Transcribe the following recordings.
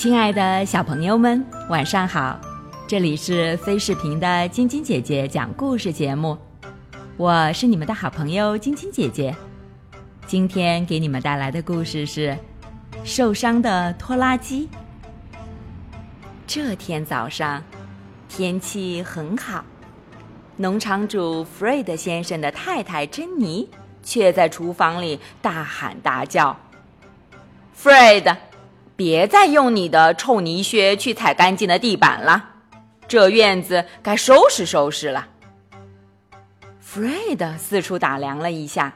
亲爱的小朋友们，晚上好！这里是飞视频的晶晶姐姐讲故事节目，我是你们的好朋友晶晶姐姐。今天给你们带来的故事是《受伤的拖拉机》。这天早上，天气很好，农场主弗瑞德先生的太太珍妮却在厨房里大喊大叫：“弗瑞德！”别再用你的臭泥靴去踩干净的地板了，这院子该收拾收拾了。弗瑞德四处打量了一下，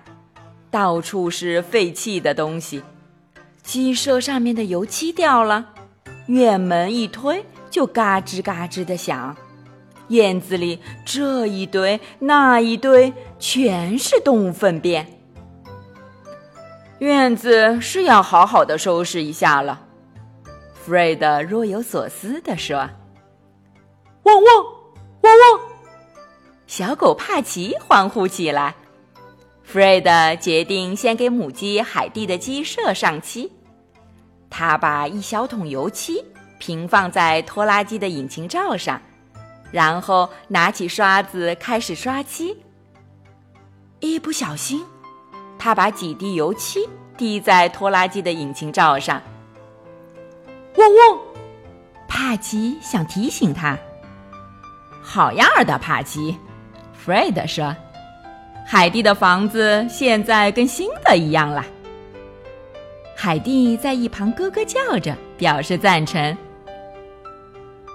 到处是废弃的东西，鸡舍上面的油漆掉了，院门一推就嘎吱嘎吱的响，院子里这一堆那一堆全是动物粪便，院子是要好好的收拾一下了。弗瑞德若有所思地说：“汪汪，汪汪！”小狗帕奇欢呼起来。弗瑞德决定先给母鸡海蒂的鸡舍上漆。他把一小桶油漆平放在拖拉机的引擎罩上，然后拿起刷子开始刷漆。一不小心，他把几滴油漆滴在拖拉机的引擎罩上。汪汪！帕奇想提醒他。好样的，帕奇！弗瑞德说：“海蒂的房子现在跟新的一样了。”海蒂在一旁咯咯叫着，表示赞成。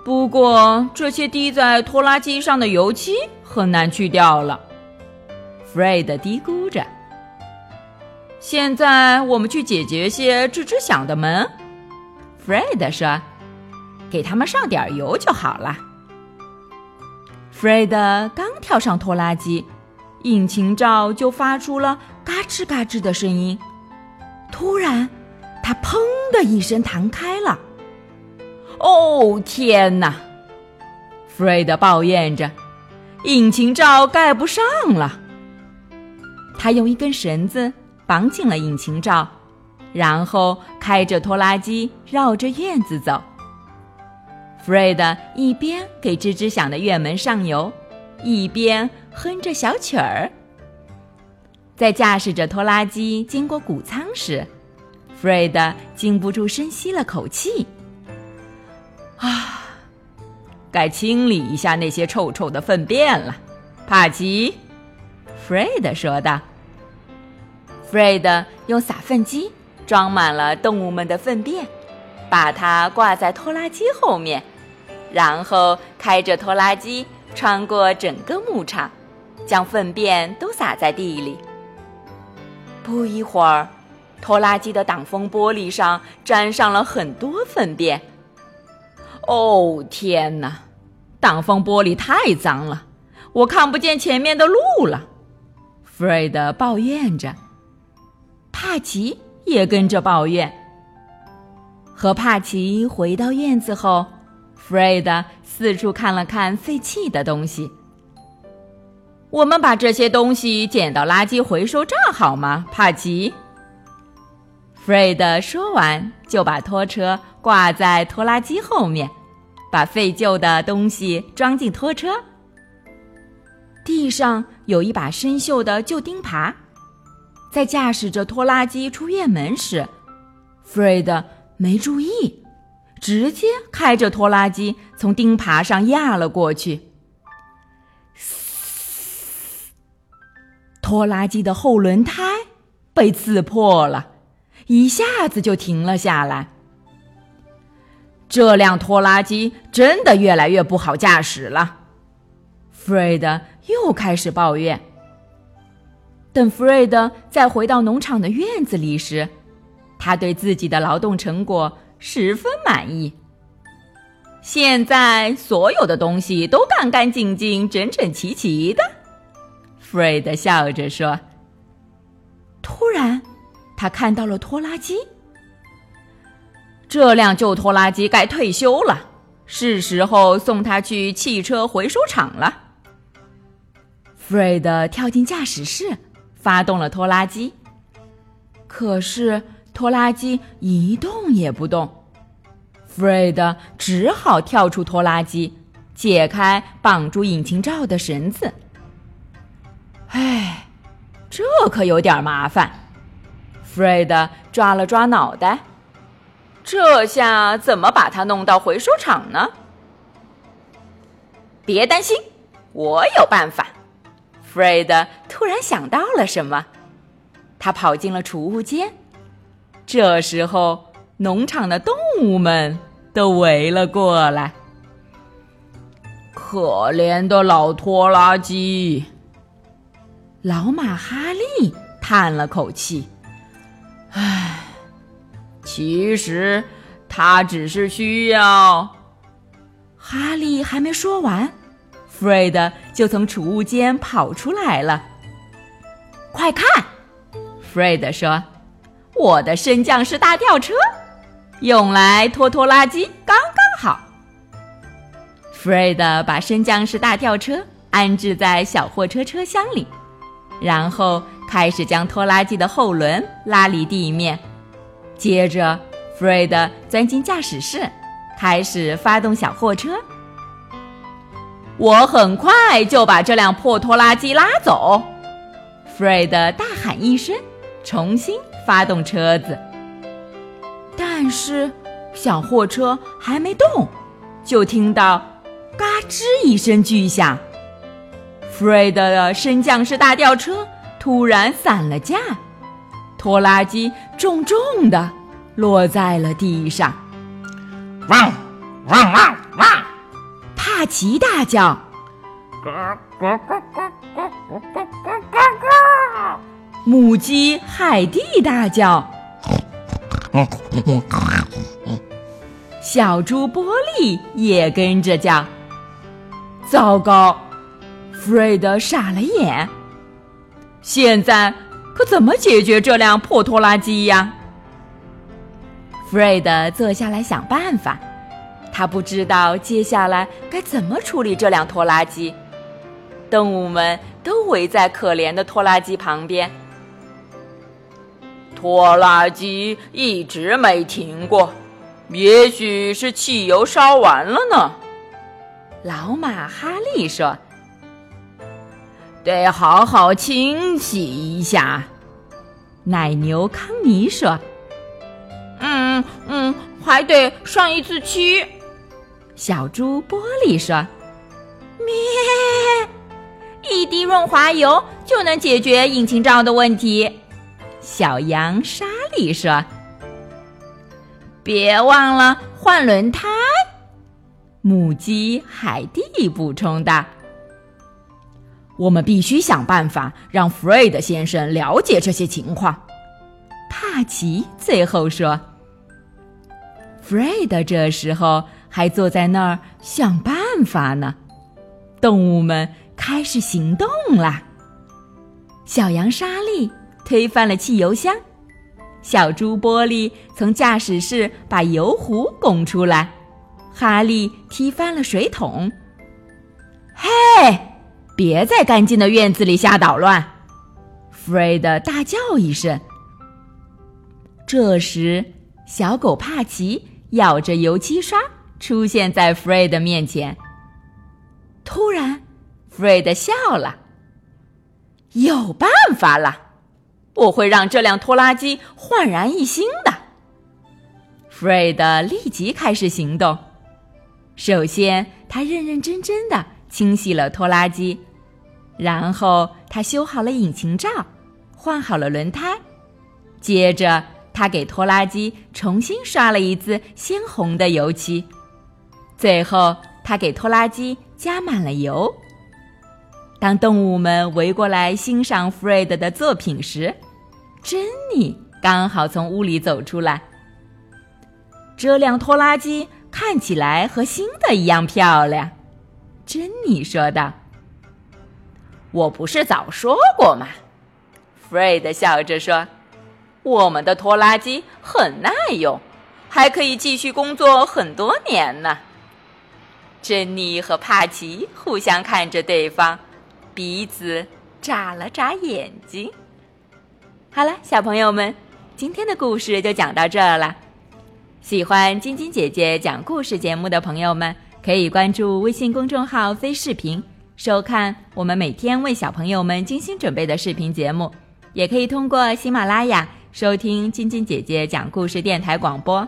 不过，这些滴在拖拉机上的油漆很难去掉了。弗瑞德嘀咕着：“现在我们去解决些吱吱响的门。” Fred 说：“给他们上点油就好了。”Fred 刚跳上拖拉机，引擎罩就发出了嘎吱嘎吱的声音。突然，它砰的一声弹开了。“哦，天哪！”Fred 抱怨着，“引擎罩盖不上了。”他用一根绳子绑紧了引擎罩。然后开着拖拉机绕着院子走。弗瑞德一边给吱吱响的院门上油，一边哼着小曲儿。在驾驶着拖拉机经过谷仓时，弗瑞德禁不住深吸了口气。啊，该清理一下那些臭臭的粪便了，帕奇。弗瑞德说道。弗瑞德用撒粪机。装满了动物们的粪便，把它挂在拖拉机后面，然后开着拖拉机穿过整个牧场，将粪便都撒在地里。不一会儿，拖拉机的挡风玻璃上沾上了很多粪便。哦，天哪！挡风玻璃太脏了，我看不见前面的路了。弗瑞德抱怨着。帕奇。也跟着抱怨。和帕奇回到院子后，弗瑞德四处看了看废弃的东西。我们把这些东西捡到垃圾回收站好吗，帕奇？弗瑞德说完，就把拖车挂在拖拉机后面，把废旧的东西装进拖车。地上有一把生锈的旧钉耙。在驾驶着拖拉机出院门时，弗瑞德没注意，直接开着拖拉机从钉耙上压了过去。拖拉机的后轮胎被刺破了，一下子就停了下来。这辆拖拉机真的越来越不好驾驶了，弗瑞德又开始抱怨。等弗瑞德再回到农场的院子里时，他对自己的劳动成果十分满意。现在所有的东西都干干净净、整整齐齐的，弗瑞德笑着说。突然，他看到了拖拉机。这辆旧拖拉机该退休了，是时候送它去汽车回收厂了。弗瑞德跳进驾驶室。发动了拖拉机，可是拖拉机一动也不动。Fred 只好跳出拖拉机，解开绑住引擎罩的绳子。唉，这可有点麻烦。Fred 抓了抓脑袋，这下怎么把它弄到回收厂呢？别担心，我有办法。Fred 突然想到了什么，他跑进了储物间。这时候，农场的动物们都围了过来。可怜的老拖拉机，老马哈利叹了口气：“唉，其实他只是需要……”哈利还没说完。Fred 就从储物间跑出来了。快看，Fred 说：“我的升降式大吊车，用来拖拖拉机刚刚好。”Fred 把升降式大吊车安置在小货车车厢里，然后开始将拖拉机的后轮拉离地面。接着，Fred 钻进驾驶室，开始发动小货车。我很快就把这辆破拖拉机拉走，Fred 大喊一声，重新发动车子。但是小货车还没动，就听到“嘎吱”一声巨响，Fred 的升降式大吊车突然散了架，拖拉机重重的落在了地上。汪汪汪汪！帕奇大叫：“母鸡海蒂大叫：“小猪波利也跟着叫。”糟糕，弗瑞德傻了眼。现在可怎么解决这辆破拖拉机呀？弗瑞德坐下来想办法。他不知道接下来该怎么处理这辆拖拉机，动物们都围在可怜的拖拉机旁边。拖拉机一直没停过，也许是汽油烧完了呢。老马哈利说：“得好好清洗一下。”奶牛康尼说：“嗯嗯，还得上一次漆。”小猪玻璃说：“咩，一滴润滑油就能解决引擎罩的问题。”小羊莎莉说：“别忘了换轮胎。”母鸡海蒂补充道：“我们必须想办法让弗瑞德先生了解这些情况。”帕奇最后说：“弗瑞德这时候。”还坐在那儿想办法呢。动物们开始行动啦。小羊莎莉推翻了汽油箱，小猪玻璃从驾驶室把油壶拱出来，哈利踢翻了水桶。嘿，别在干净的院子里瞎捣乱！弗瑞德大叫一声。这时，小狗帕奇咬着油漆刷。出现在 Fred 面前。突然，Fred 笑了。有办法了，我会让这辆拖拉机焕然一新的。Fred 立即开始行动。首先，他认认真真的清洗了拖拉机，然后他修好了引擎罩，换好了轮胎，接着他给拖拉机重新刷了一次鲜红的油漆。最后，他给拖拉机加满了油。当动物们围过来欣赏 Fred 的作品时，珍妮刚好从屋里走出来。这辆拖拉机看起来和新的一样漂亮，珍妮说道。“我不是早说过吗弗瑞德笑着说，“我们的拖拉机很耐用，还可以继续工作很多年呢。”珍妮和帕奇互相看着对方，彼此眨了眨眼睛。好了，小朋友们，今天的故事就讲到这儿了。喜欢晶晶姐姐讲故事节目的朋友们，可以关注微信公众号“非视频”，收看我们每天为小朋友们精心准备的视频节目。也可以通过喜马拉雅收听晶晶姐姐讲故事电台广播。